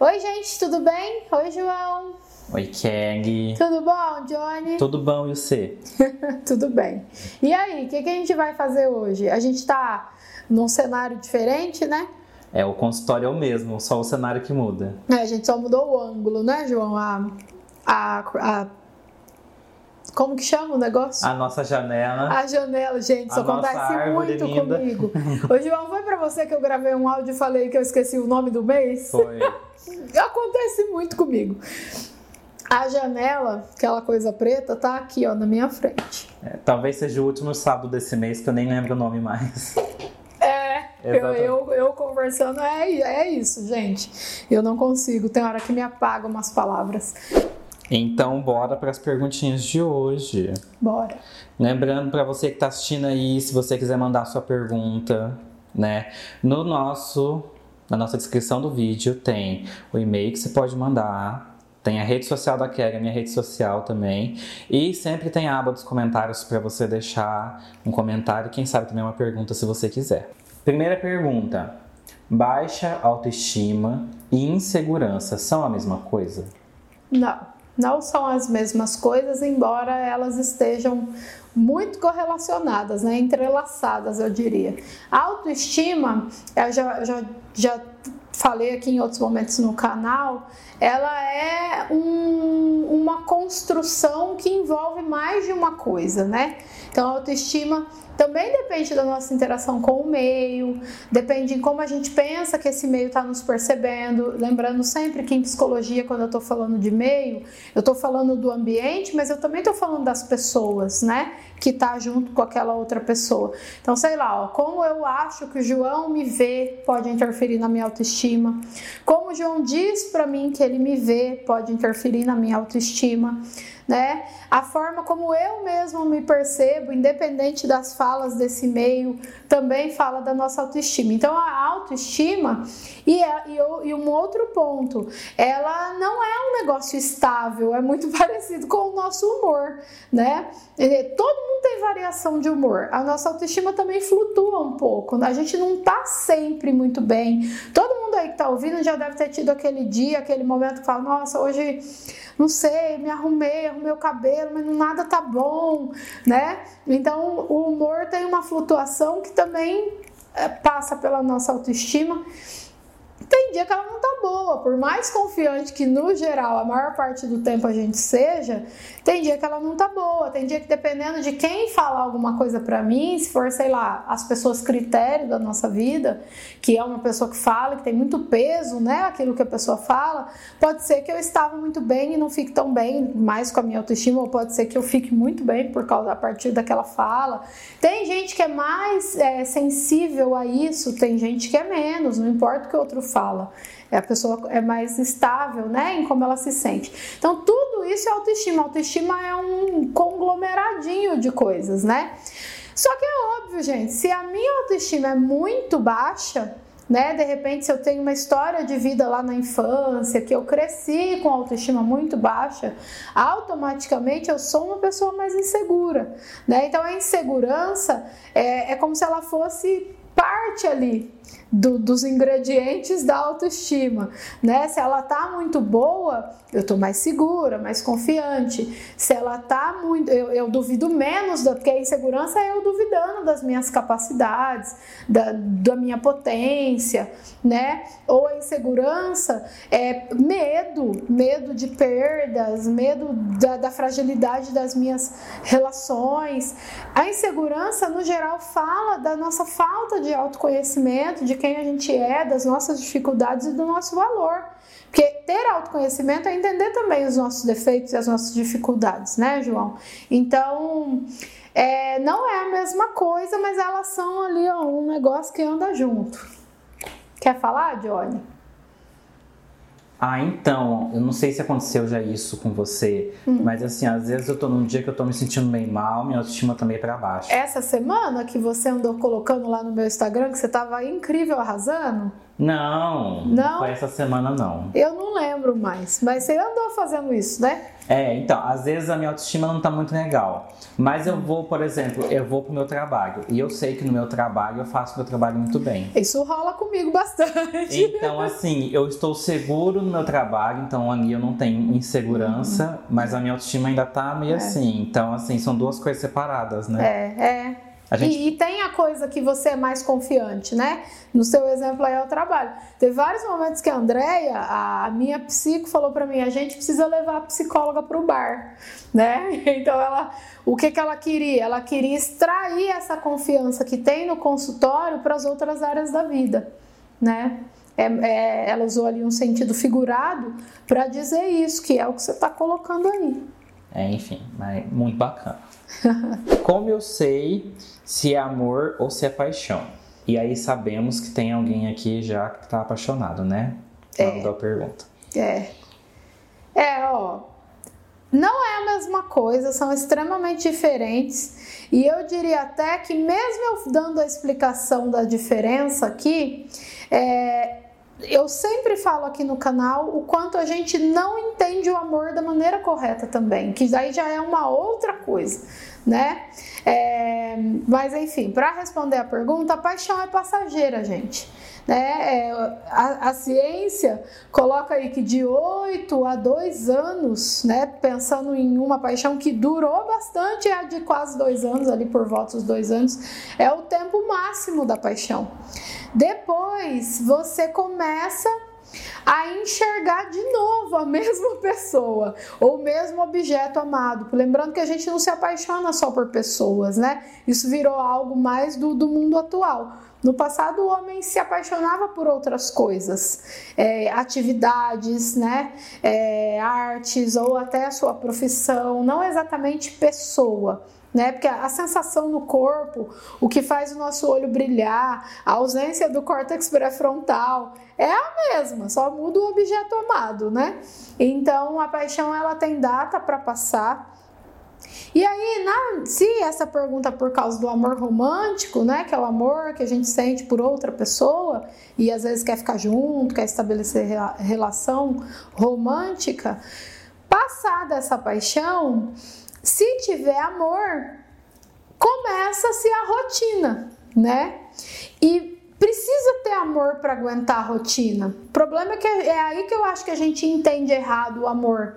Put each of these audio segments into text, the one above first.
Oi, gente, tudo bem? Oi, João. Oi, Keg. Tudo bom, Johnny? Tudo bom, e você? tudo bem. E aí, o que, que a gente vai fazer hoje? A gente tá num cenário diferente, né? É, o consultório é o mesmo, só o cenário que muda. É, a gente só mudou o ângulo, né, João? A, a, a como que chama o negócio? A nossa janela. A janela, gente, isso acontece muito linda. comigo. Ô, João, foi pra você que eu gravei um áudio e falei que eu esqueci o nome do mês? Foi. acontece muito comigo. A janela, aquela coisa preta, tá aqui, ó, na minha frente. É, talvez seja o último sábado desse mês, que eu nem lembro o nome mais. É, eu, eu, eu, conversando, é, é isso, gente. Eu não consigo, tem hora que me apaga umas palavras. Então, bora para as perguntinhas de hoje. Bora. Lembrando para você que está assistindo aí, se você quiser mandar sua pergunta, né, no nosso na nossa descrição do vídeo tem o e-mail que você pode mandar, tem a rede social da Kelly, a minha rede social também. E sempre tem a aba dos comentários para você deixar um comentário, quem sabe também uma pergunta se você quiser. Primeira pergunta: baixa autoestima e insegurança são a mesma coisa? Não não são as mesmas coisas, embora elas estejam muito correlacionadas, né? entrelaçadas, eu diria. A autoestima, eu já, já, já falei aqui em outros momentos no canal, ela é um, uma construção que envolve mais de uma coisa, né? Então, a autoestima também depende da nossa interação com o meio, depende de como a gente pensa que esse meio está nos percebendo. Lembrando sempre que em psicologia, quando eu estou falando de meio, eu estou falando do ambiente, mas eu também estou falando das pessoas, né? Que está junto com aquela outra pessoa. Então, sei lá, ó, como eu acho que o João me vê pode interferir na minha autoestima. Como o João diz para mim que ele me vê pode interferir na minha autoestima né? A forma como eu mesmo me percebo, independente das falas desse meio, também fala da nossa autoestima. Então, a autoestima, e, é, e, e um outro ponto, ela não é um negócio estável, é muito parecido com o nosso humor, né? Todo mundo tem variação de humor, a nossa autoestima também flutua um pouco, a gente não tá sempre muito bem. Todo mundo aí que tá ouvindo já deve ter tido aquele dia, aquele momento que fala: Nossa, hoje não sei, me arrumei, arrumei o cabelo, mas nada tá bom, né? Então o humor tem uma flutuação que também é, passa pela nossa autoestima tem dia que ela não tá boa. Por mais confiante que, no geral, a maior parte do tempo a gente seja, tem dia que ela não tá boa. Tem dia que, dependendo de quem falar alguma coisa para mim, se for, sei lá, as pessoas critério da nossa vida, que é uma pessoa que fala, que tem muito peso, né? Aquilo que a pessoa fala, pode ser que eu estava muito bem e não fique tão bem mais com a minha autoestima, ou pode ser que eu fique muito bem por causa a partir daquela fala. Tem gente que é mais é, sensível a isso, tem gente que é menos, não importa o que o outro fala a pessoa é mais estável, né, em como ela se sente. Então, tudo isso é autoestima. Autoestima é um conglomeradinho de coisas, né? Só que é óbvio, gente, se a minha autoestima é muito baixa, né? De repente, se eu tenho uma história de vida lá na infância, que eu cresci com autoestima muito baixa, automaticamente eu sou uma pessoa mais insegura, né? Então, a insegurança é, é como se ela fosse parte ali do, dos ingredientes da autoestima, né? Se ela tá muito boa, eu tô mais segura, mais confiante. Se ela tá muito, eu, eu duvido menos, da, porque a insegurança é eu duvidando das minhas capacidades, da, da minha potência, né? Ou a insegurança é medo, medo de perdas, medo da, da fragilidade das minhas relações. A insegurança, no geral, fala da nossa falta de autoconhecimento, de quem a gente é, das nossas dificuldades e do nosso valor. Porque ter autoconhecimento é entender também os nossos defeitos e as nossas dificuldades, né, João? Então, é, não é a mesma coisa, mas elas são ali ó, um negócio que anda junto. Quer falar, Johnny? Ah, então, eu não sei se aconteceu já isso com você, hum. mas assim, às vezes eu tô num dia que eu tô me sentindo meio mal, minha autoestima também tá pra baixo. Essa semana que você andou colocando lá no meu Instagram que você tava incrível arrasando? Não, não foi essa semana não. Eu não lembro mais, mas você andou fazendo isso, né? É, então, às vezes a minha autoestima não tá muito legal. Mas eu vou, por exemplo, eu vou pro meu trabalho. E eu sei que no meu trabalho eu faço meu trabalho muito bem. Isso rola comigo bastante. Então, assim, eu estou seguro no meu trabalho, então ali eu não tenho insegurança, uhum. mas a minha autoestima ainda tá meio é. assim. Então, assim, são duas coisas separadas, né? É, é. Gente... E, e, tem a coisa que você é mais confiante, né? No seu exemplo aí é o trabalho. Teve vários momentos que a Andrea, a minha psico, falou para mim: a gente precisa levar a psicóloga para o bar, né? Então ela, o que que ela queria? Ela queria extrair essa confiança que tem no consultório para as outras áreas da vida, né? É, é, ela usou ali um sentido figurado para dizer isso, que é o que você está colocando aí. É, enfim, mas muito bacana. Como eu sei se é amor ou se é paixão? E aí sabemos que tem alguém aqui já que está apaixonado, né? É. a pergunta. É. É, ó. Não é a mesma coisa, são extremamente diferentes. E eu diria até que, mesmo eu dando a explicação da diferença aqui, é, eu sempre falo aqui no canal o quanto a gente não entende o amor da maneira correta também, que daí já é uma outra coisa, né? É, mas enfim, para responder a pergunta, a paixão é passageira, gente. Né? É, a, a, ciência coloca aí que de 8 a 2 anos, né, pensando em uma paixão que durou bastante, é a de quase dois anos, ali por volta dos dois anos, é o tempo máximo da paixão. Depois você começa a enxergar de novo a mesma pessoa ou o mesmo objeto amado. Lembrando que a gente não se apaixona só por pessoas, né? Isso virou algo mais do, do mundo atual. No passado, o homem se apaixonava por outras coisas, é, atividades, né, é, artes ou até a sua profissão, não exatamente pessoa né? Porque a sensação no corpo, o que faz o nosso olho brilhar, a ausência do córtex pré-frontal é a mesma, só muda o objeto amado, né? Então a paixão ela tem data para passar. E aí, na, se essa pergunta é por causa do amor romântico, né, que é o amor que a gente sente por outra pessoa e às vezes quer ficar junto, quer estabelecer relação romântica, passada essa paixão, se tiver amor, começa-se a rotina, né? E precisa ter amor para aguentar a rotina. O problema é que é aí que eu acho que a gente entende errado o amor.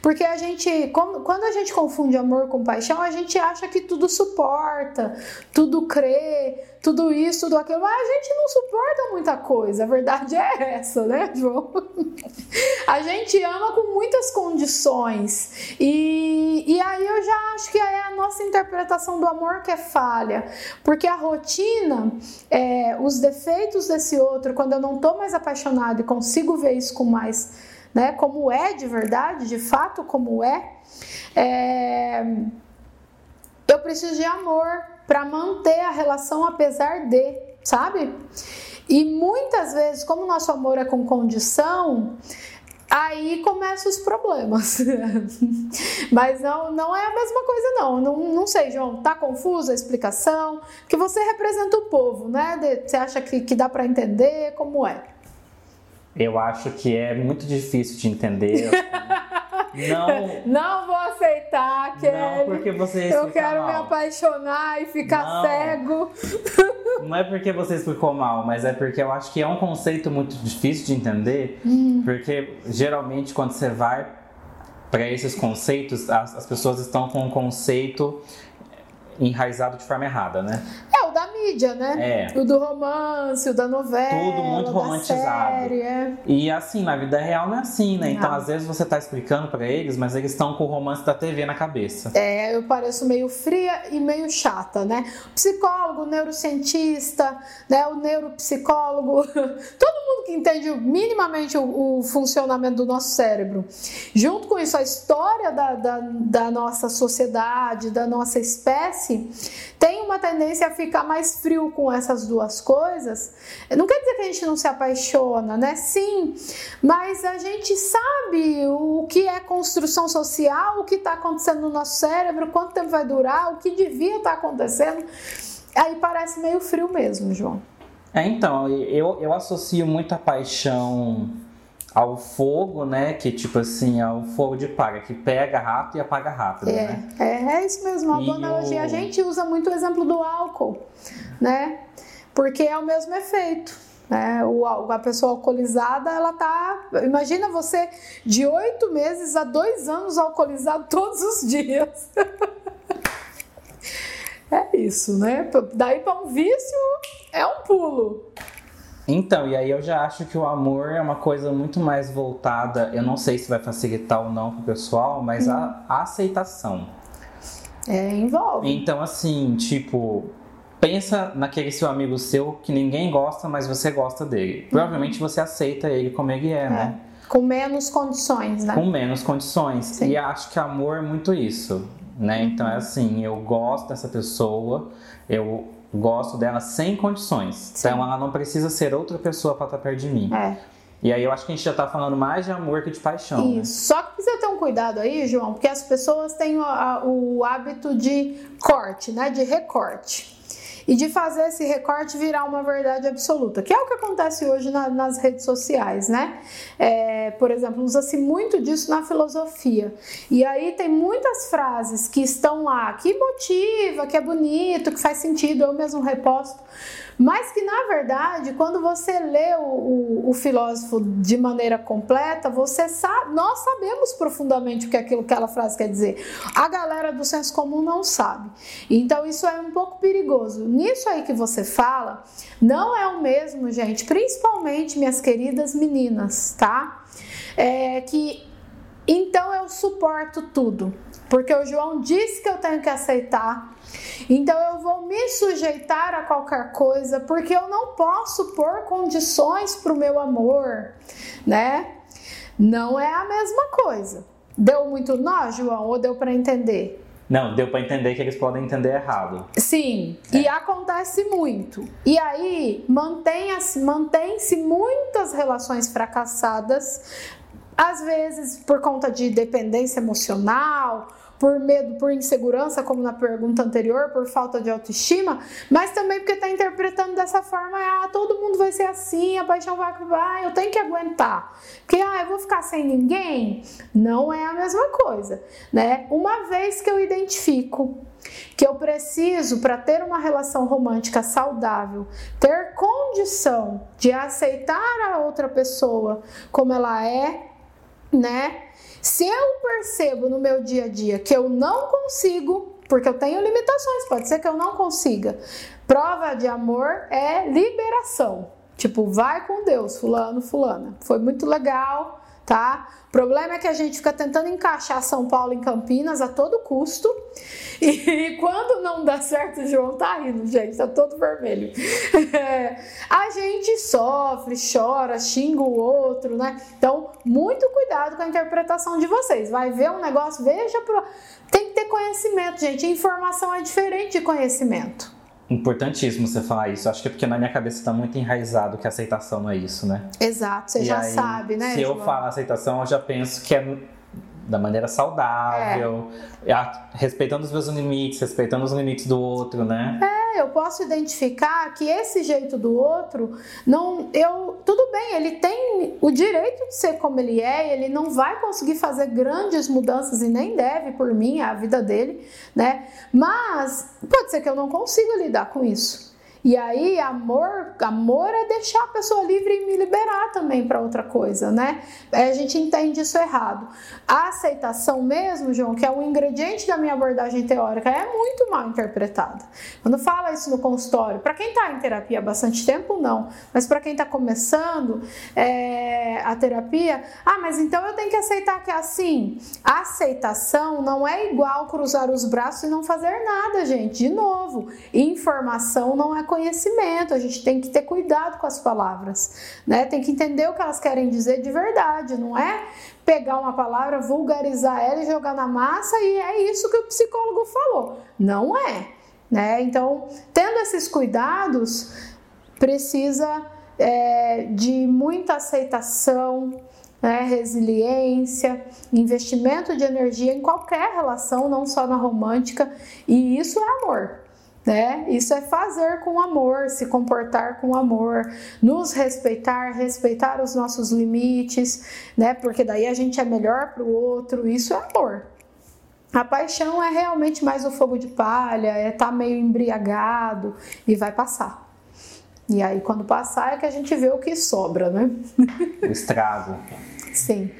Porque a gente, quando a gente confunde amor com paixão, a gente acha que tudo suporta, tudo crê, tudo isso, tudo aquilo, mas a gente não suporta muita coisa. A verdade é essa, né, João? A gente ama com muitas condições. E, e aí eu já acho que é a nossa interpretação do amor que é falha. Porque a rotina, é, os defeitos desse outro, quando eu não tô mais apaixonado e consigo ver isso com mais, né, como é de verdade, de fato como é, é eu preciso de amor para manter a relação apesar de, sabe? E muitas vezes, como nosso amor é com condição, aí começam os problemas. Mas não, não é a mesma coisa, não. não. Não sei, João, tá confusa a explicação? Que você representa o povo, né? Você acha que, que dá para entender? Como é? Eu acho que é muito difícil de entender. Não. Não vou aceitar, Kelly. Não, porque você Eu quero mal. me apaixonar e ficar não. cego. Não é porque você explicou mal, mas é porque eu acho que é um conceito muito difícil de entender. Hum. Porque geralmente quando você vai para esses conceitos, as, as pessoas estão com um conceito enraizado de forma errada, né? É, o mídia, né? É. O do romance, o da novela. Tudo muito romantizado. Série, é. E assim, na vida real não é assim, né? Então, às vezes você tá explicando para eles, mas eles estão com o romance da TV na cabeça. É, eu pareço meio fria e meio chata, né? Psicólogo, neurocientista, né? O neuropsicólogo, todo mundo que entende minimamente o, o funcionamento do nosso cérebro. Junto com isso, a história da, da, da nossa sociedade, da nossa espécie, tem uma tendência a ficar mais frio com essas duas coisas. Não quer dizer que a gente não se apaixona, né? Sim, mas a gente sabe o que é construção social, o que está acontecendo no nosso cérebro, quanto tempo vai durar, o que devia estar tá acontecendo. Aí parece meio frio mesmo, João. É, então, eu, eu associo muito a paixão ao fogo, né? Que tipo assim, ao fogo de palha, que pega rápido e apaga rápido, é, né? É, é isso mesmo, uma boa analogia. O... A gente usa muito o exemplo do álcool, né? Porque é o mesmo efeito. Né? O, a pessoa alcoolizada, ela tá. Imagina você de oito meses a dois anos alcoolizado todos os dias. é isso, né? Daí para um vício é um pulo. Então, e aí eu já acho que o amor é uma coisa muito mais voltada, eu não sei se vai facilitar ou não pro pessoal, mas hum. a, aceitação. É, envolve. Então, assim, tipo, pensa naquele seu amigo seu que ninguém gosta, mas você gosta dele. Provavelmente você aceita ele como ele é, é. né? Com menos condições, né? Com menos condições. Sim. E acho que amor é muito isso, né? Uhum. Então é assim, eu gosto dessa pessoa, eu gosto dela sem condições. Sim. Então ela não precisa ser outra pessoa para estar perto de mim. É. E aí eu acho que a gente já tá falando mais de amor que de paixão. Né? Isso. Né? Só que precisa ter um cuidado aí, João, porque as pessoas têm o, a, o hábito de corte, né? De recorte e de fazer esse recorte virar uma verdade absoluta, que é o que acontece hoje na, nas redes sociais, né? É, por exemplo, usa-se muito disso na filosofia. E aí tem muitas frases que estão lá, que motiva, que é bonito, que faz sentido, eu mesmo reposto mas que na verdade, quando você lê o, o, o filósofo de maneira completa, você sabe, nós sabemos profundamente o que aquilo, aquela frase quer dizer. A galera do senso comum não sabe. Então isso é um pouco perigoso. Nisso aí que você fala, não é o mesmo, gente, principalmente minhas queridas meninas, tá? É que então eu suporto tudo, porque o João disse que eu tenho que aceitar então eu vou me sujeitar a qualquer coisa porque eu não posso pôr condições para o meu amor, né? Não é a mesma coisa. Deu muito nó, João, ou deu para entender? Não, deu para entender que eles podem entender errado. Sim, é. e acontece muito. E aí mantém-se mantém muitas relações fracassadas, às vezes por conta de dependência emocional por medo, por insegurança, como na pergunta anterior, por falta de autoestima, mas também porque está interpretando dessa forma, ah, todo mundo vai ser assim, a paixão vai acabar, eu tenho que aguentar. Porque, ah, eu vou ficar sem ninguém? Não é a mesma coisa, né? Uma vez que eu identifico que eu preciso, para ter uma relação romântica saudável, ter condição de aceitar a outra pessoa como ela é, né? Se eu percebo no meu dia a dia que eu não consigo, porque eu tenho limitações, pode ser que eu não consiga. Prova de amor é liberação. Tipo, vai com Deus, fulano, fulana. Foi muito legal, tá? O problema é que a gente fica tentando encaixar São Paulo em Campinas a todo custo. E quando não dá certo, o João tá rindo, gente, tá todo vermelho. É, a gente sofre, chora, xinga o outro, né? Então, muito cuidado com a interpretação de vocês. Vai ver um negócio, veja pro... Tem que ter conhecimento, gente. Informação é diferente de conhecimento. Importantíssimo você falar isso. Acho que é porque na minha cabeça está muito enraizado que aceitação não é isso, né? Exato, você e já aí, sabe, né? Se João? eu falar aceitação, eu já penso que é da maneira saudável, é. respeitando os meus limites, respeitando os limites do outro, né? É, eu posso identificar que esse jeito do outro, não, eu, tudo bem, ele tem o direito de ser como ele é, ele não vai conseguir fazer grandes mudanças e nem deve por mim, é a vida dele, né? Mas pode ser que eu não consiga lidar com isso. E aí, amor, amor é deixar a pessoa livre e me liberar também para outra coisa, né? a gente entende isso errado. A aceitação mesmo, João, que é um ingrediente da minha abordagem teórica, é muito mal interpretada. Quando fala isso no consultório, para quem está em terapia há bastante tempo, não. Mas para quem está começando é, a terapia, ah, mas então eu tenho que aceitar que é assim. A aceitação não é igual cruzar os braços e não fazer nada, gente. De novo, informação não é conhecimento, a gente tem que ter cuidado com as palavras, né? Tem que entender o que elas querem dizer de verdade, não é pegar uma palavra, vulgarizar ela e jogar na massa e é isso que o psicólogo falou. Não é, né? Então, tendo esses cuidados, precisa é, de muita aceitação, né, resiliência, investimento de energia em qualquer relação, não só na romântica, e isso é amor. Né? Isso é fazer com amor, se comportar com amor, nos respeitar, respeitar os nossos limites, né? Porque daí a gente é melhor para o outro. Isso é amor. A paixão é realmente mais o fogo de palha, é estar tá meio embriagado e vai passar. E aí, quando passar, é que a gente vê o que sobra, né? O estrago. Sim.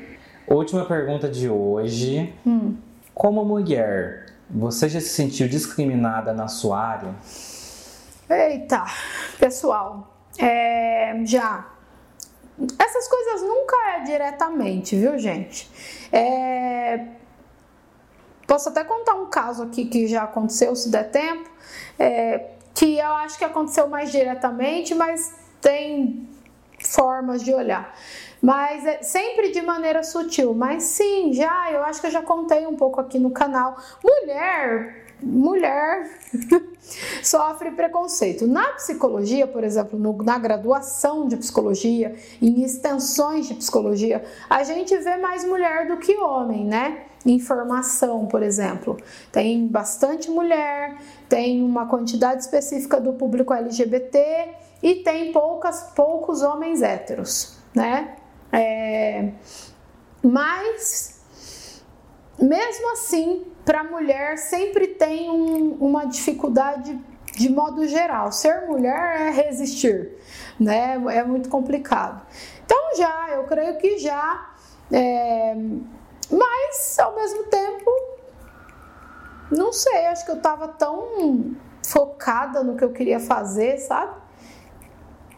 Última pergunta de hoje. Hum. Como mulher, você já se sentiu discriminada na sua área? Eita, pessoal, é, já. Essas coisas nunca é diretamente, viu, gente? É, posso até contar um caso aqui que já aconteceu, se der tempo, é, que eu acho que aconteceu mais diretamente, mas tem formas de olhar mas é sempre de maneira sutil. Mas sim, já, eu acho que eu já contei um pouco aqui no canal. Mulher, mulher sofre preconceito. Na psicologia, por exemplo, no, na graduação de psicologia, em extensões de psicologia, a gente vê mais mulher do que homem, né? Em formação, por exemplo. Tem bastante mulher, tem uma quantidade específica do público LGBT e tem poucas, poucos homens héteros, né? É, mas, mesmo assim, para mulher sempre tem um, uma dificuldade de modo geral. Ser mulher é resistir, né? É muito complicado. Então, já, eu creio que já. É, mas, ao mesmo tempo, não sei, acho que eu estava tão focada no que eu queria fazer, sabe?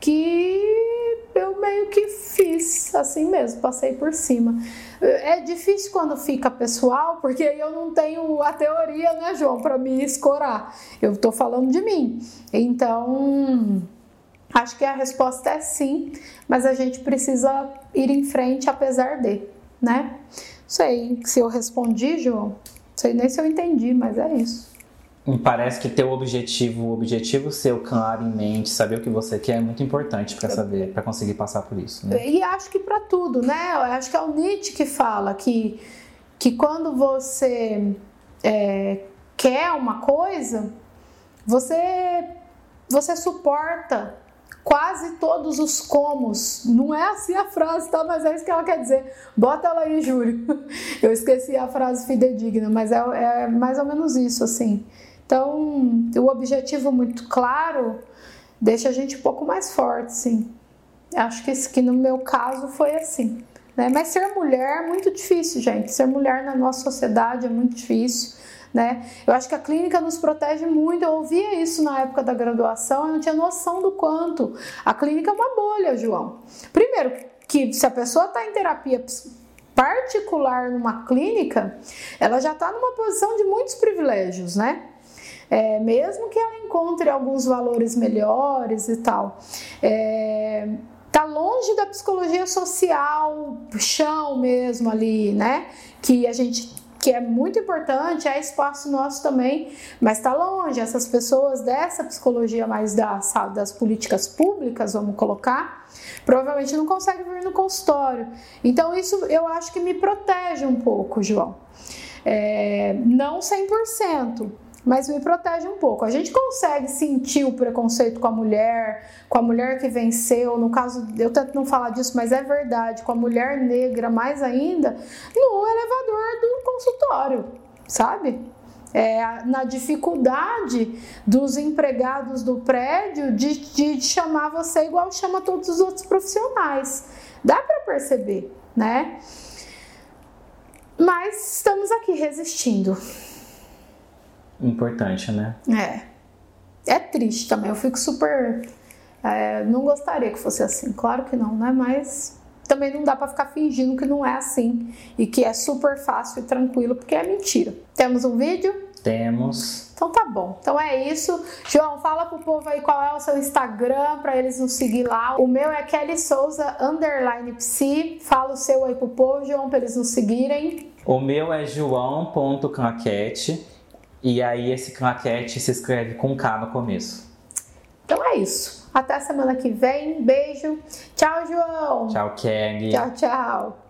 Que eu meio que fiz assim mesmo, passei por cima. É difícil quando fica pessoal, porque eu não tenho a teoria, né, João, para me escorar. Eu tô falando de mim. Então, acho que a resposta é sim, mas a gente precisa ir em frente apesar de, né? Sei se eu respondi, João. Sei nem se eu entendi, mas é isso. Me parece que ter o objetivo, o objetivo seu claro em mente, saber o que você quer é muito importante para saber, para conseguir passar por isso. Né? E acho que para tudo, né? Eu acho que é o Nietzsche que fala que, que quando você é, quer uma coisa, você você suporta quase todos os comos. Não é assim a frase, tá? Mas é isso que ela quer dizer. Bota ela aí, Júlio. Eu esqueci a frase fidedigna, mas é, é mais ou menos isso, assim. Então, o objetivo muito claro deixa a gente um pouco mais forte, sim. Acho que, que no meu caso foi assim. Né? Mas ser mulher é muito difícil, gente. Ser mulher na nossa sociedade é muito difícil. Né? Eu acho que a clínica nos protege muito. Eu ouvia isso na época da graduação, eu não tinha noção do quanto. A clínica é uma bolha, João. Primeiro, que se a pessoa está em terapia particular numa clínica, ela já está numa posição de muitos privilégios, né? É, mesmo que ela encontre alguns valores melhores e tal. É, tá longe da psicologia social, chão mesmo ali, né? Que a gente que é muito importante, é espaço nosso também, mas está longe. Essas pessoas dessa psicologia mais da, sabe, das políticas públicas, vamos colocar, provavelmente não conseguem vir no consultório. Então, isso eu acho que me protege um pouco, João. É, não 100%, mas me protege um pouco. A gente consegue sentir o preconceito com a mulher, com a mulher que venceu, no caso, eu tento não falar disso, mas é verdade, com a mulher negra mais ainda, no elevador do consultório, sabe? É, na dificuldade dos empregados do prédio de, de chamar você igual chama todos os outros profissionais. Dá para perceber, né? Mas estamos aqui resistindo importante, né? É. É triste também. Eu fico super. É, não gostaria que fosse assim. Claro que não, né? Mas também não dá para ficar fingindo que não é assim e que é super fácil e tranquilo, porque é mentira. Temos um vídeo? Temos. Então tá bom. Então é isso. João, fala pro povo aí qual é o seu Instagram para eles nos seguir lá. O meu é Kelly Souza underline psi. Fala o seu aí pro povo, João, para eles nos seguirem. O meu é joão.claquete. E aí esse claquete se escreve com K no começo. Então é isso. Até semana que vem. Beijo. Tchau, João. Tchau, Kelly. Tchau, tchau.